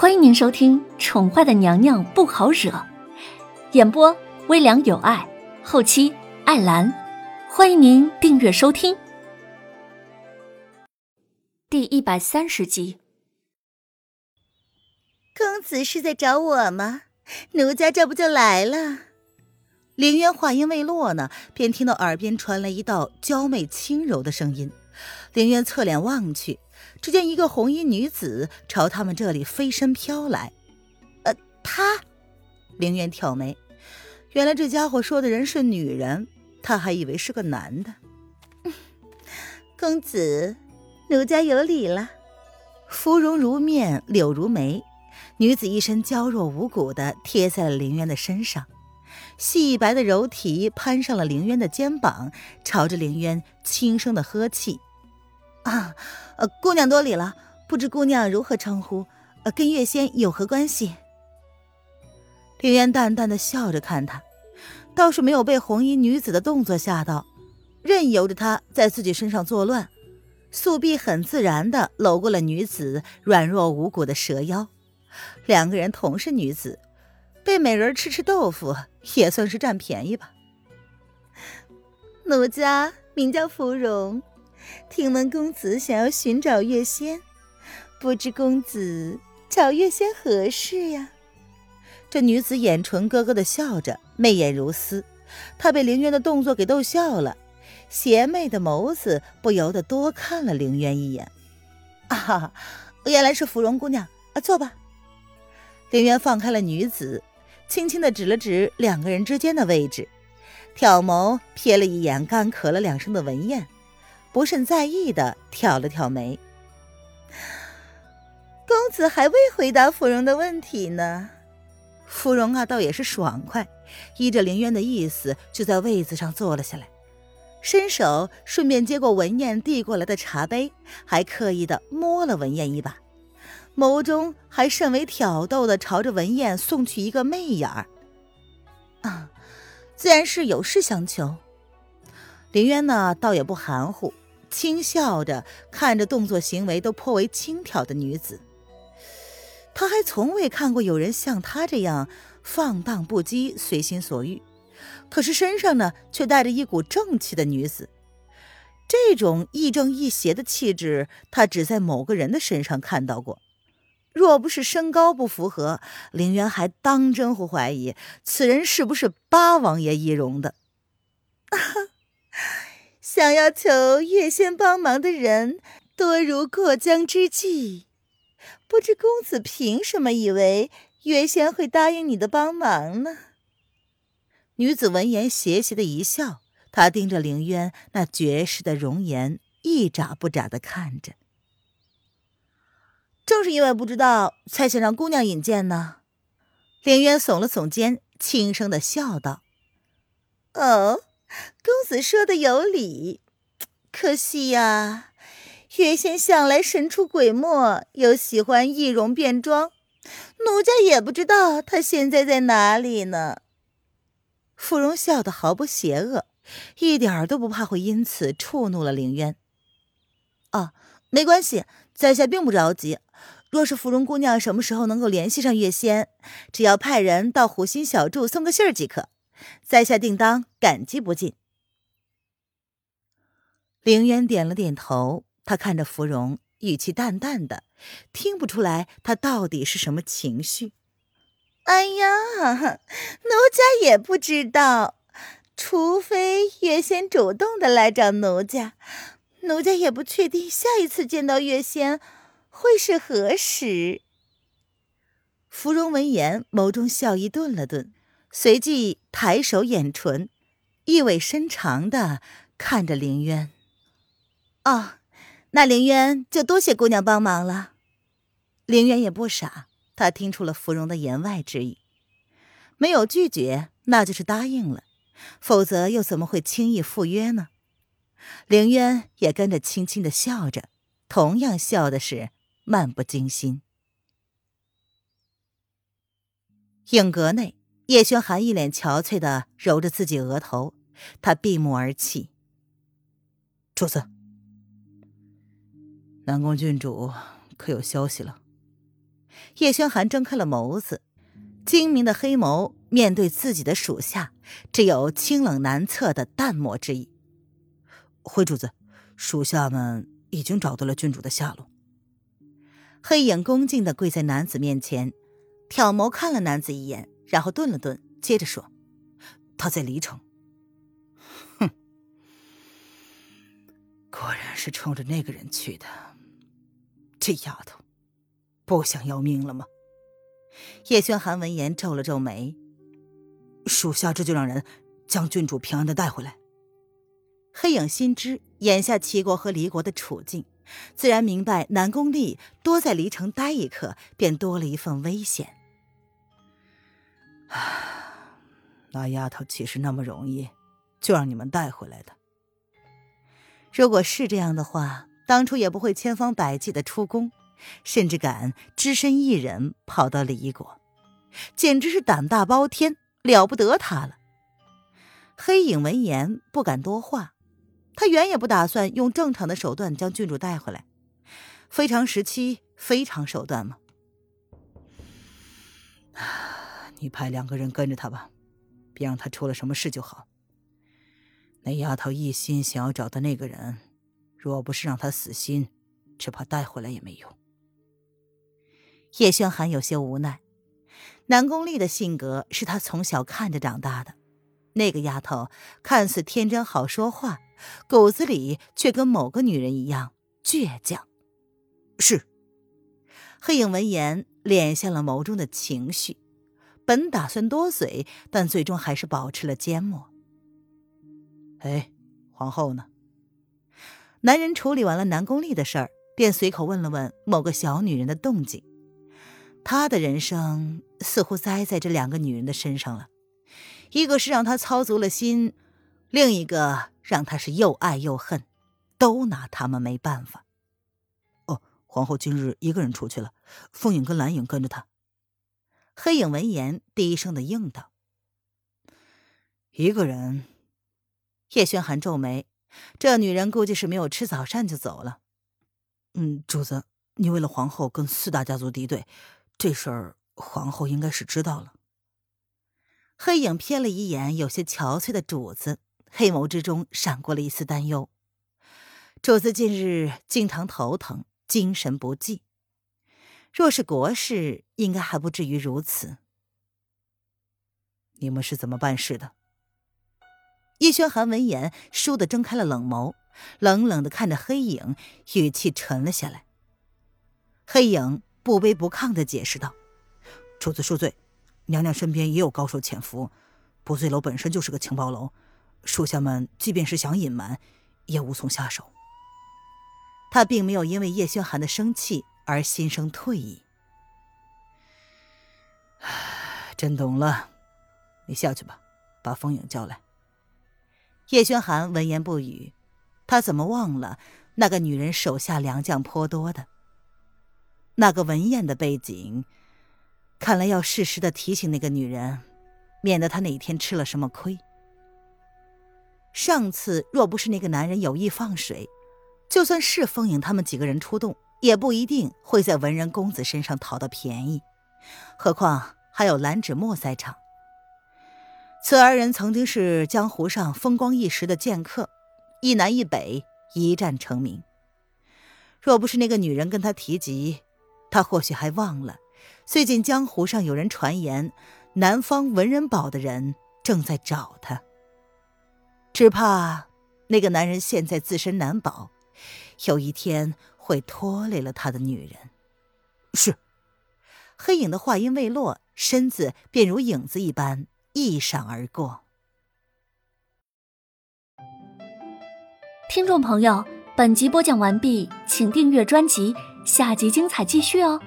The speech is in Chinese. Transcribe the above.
欢迎您收听《宠坏的娘娘不好惹》，演播微凉有爱，后期艾兰。欢迎您订阅收听。第一百三十集，公子是在找我吗？奴家这不就来了。凌渊话音未落呢，便听到耳边传来一道娇媚轻柔的声音。凌渊侧脸望去。只见一个红衣女子朝他们这里飞身飘来，呃，她，凌渊挑眉，原来这家伙说的人是女人，他还以为是个男的。公子，奴家有礼了。芙蓉如面，柳如眉，女子一身娇弱无骨的贴在了凌渊的身上，细白的柔体攀上了凌渊的肩膀，朝着凌渊轻声的呵气。啊，姑娘多礼了，不知姑娘如何称呼？呃，跟月仙有何关系？凌渊淡淡的笑着看他，倒是没有被红衣女子的动作吓到，任由着她在自己身上作乱，素碧很自然的搂过了女子软弱无骨的蛇腰。两个人同是女子，被美人吃吃豆腐也算是占便宜吧。奴家名叫芙蓉。听闻公子想要寻找月仙，不知公子找月仙何事呀？这女子眼唇咯咯的笑着，媚眼如丝。她被凌渊的动作给逗笑了，邪魅的眸子不由得多看了凌渊一眼。啊哈，原来是芙蓉姑娘啊，坐吧。凌渊放开了女子，轻轻的指了指两个人之间的位置，挑眸瞥了一眼干咳了两声的文燕。不甚在意的挑了挑眉，公子还未回答芙蓉的问题呢。芙蓉啊，倒也是爽快，依着凌渊的意思，就在位子上坐了下来，伸手顺便接过文燕递过来的茶杯，还刻意的摸了文燕一把，眸中还甚为挑逗的朝着文燕送去一个媚眼儿。啊，自然是有事相求。林渊呢，倒也不含糊，轻笑着看着动作行为都颇为轻佻的女子。他还从未看过有人像他这样放荡不羁、随心所欲，可是身上呢，却带着一股正气的女子。这种亦正亦邪的气质，他只在某个人的身上看到过。若不是身高不符合，林渊还当真会怀疑此人是不是八王爷易容的。想要求月仙帮忙的人多如过江之鲫，不知公子凭什么以为月仙会答应你的帮忙呢？女子闻言邪邪的一笑，她盯着凌渊那绝世的容颜，一眨不眨的看着。正是因为不知道，才想让姑娘引荐呢。凌渊耸了耸肩，轻声的笑道：“哦。”公子说的有理，可惜呀，月仙向来神出鬼没，又喜欢易容变装，奴家也不知道他现在在哪里呢。芙蓉笑得毫不邪恶，一点都不怕会因此触怒了凌渊。哦，没关系，在下并不着急。若是芙蓉姑娘什么时候能够联系上月仙，只要派人到虎心小筑送个信儿即可。在下定当感激不尽。凌渊点了点头，他看着芙蓉，语气淡淡的，听不出来他到底是什么情绪。哎呀，奴家也不知道，除非月仙主动的来找奴家，奴家也不确定下一次见到月仙会是何时。芙蓉闻言，眸中笑意顿了顿。随即抬手掩唇，意味深长的看着凌渊。哦，那凌渊就多谢姑娘帮忙了。凌渊也不傻，他听出了芙蓉的言外之意，没有拒绝，那就是答应了，否则又怎么会轻易赴约呢？凌渊也跟着轻轻的笑着，同样笑的是漫不经心。影阁内。叶轩寒一脸憔悴的揉着自己额头，他闭目而泣。主子，南宫郡主可有消息了？叶轩寒睁开了眸子，精明的黑眸面对自己的属下，只有清冷难测的淡漠之意。回主子，属下们已经找到了郡主的下落。黑影恭敬的跪在男子面前，挑眸看了男子一眼，然后顿了顿，接着说：“他在离城。”哼，果然是冲着那个人去的。这丫头，不想要命了吗？叶轩寒闻言皱了皱眉：“属下这就让人将郡主平安的带回来。”黑影心知眼下齐国和离国的处境。自然明白，南宫丽多在离城待一刻，便多了一份危险。那丫头岂是那么容易就让你们带回来的？如果是这样的话，当初也不会千方百计的出宫，甚至敢只身一人跑到离国，简直是胆大包天，了不得他了。黑影闻言不敢多话。他原也不打算用正常的手段将郡主带回来，非常时期非常手段吗？你派两个人跟着他吧，别让他出了什么事就好。那丫头一心想要找的那个人，若不是让他死心，只怕带回来也没用。叶轩寒有些无奈，南宫丽的性格是他从小看着长大的，那个丫头看似天真好说话。骨子里却跟某个女人一样倔强。是。黑影闻言敛下了眸中的情绪，本打算多嘴，但最终还是保持了缄默。哎，皇后呢？男人处理完了南宫丽的事儿，便随口问了问某个小女人的动静。他的人生似乎栽在这两个女人的身上了，一个是让他操足了心，另一个。让他是又爱又恨，都拿他们没办法。哦，皇后今日一个人出去了，凤影跟蓝影跟着她。黑影闻言低声的应道：“一个人。”叶轩寒皱眉，这女人估计是没有吃早膳就走了。嗯，主子，你为了皇后跟四大家族敌对，这事儿皇后应该是知道了。黑影瞥了一眼有些憔悴的主子。黑眸之中闪过了一丝担忧。主子近日经常头疼，精神不济。若是国事，应该还不至于如此。你们是怎么办事的？叶轩寒闻言，倏地睁开了冷眸，冷冷的看着黑影，语气沉了下来。黑影不卑不亢的解释道：“主子恕罪，娘娘身边也有高手潜伏，不醉楼本身就是个情报楼。”属下们即便是想隐瞒，也无从下手。他并没有因为叶轩寒的生气而心生退意。朕懂了，你下去吧，把风影叫来。叶轩寒闻言不语，他怎么忘了那个女人手下良将颇多的？那个文艳的背景，看来要适时的提醒那个女人，免得她哪天吃了什么亏。上次若不是那个男人有意放水，就算是风影他们几个人出动，也不一定会在文人公子身上讨到便宜。何况还有蓝芷墨在场，此二人曾经是江湖上风光一时的剑客，一南一北，一战成名。若不是那个女人跟他提及，他或许还忘了，最近江湖上有人传言，南方文人堡的人正在找他。只怕那个男人现在自身难保，有一天会拖累了他的女人。是，黑影的话音未落，身子便如影子一般一闪而过。听众朋友，本集播讲完毕，请订阅专辑，下集精彩继续哦。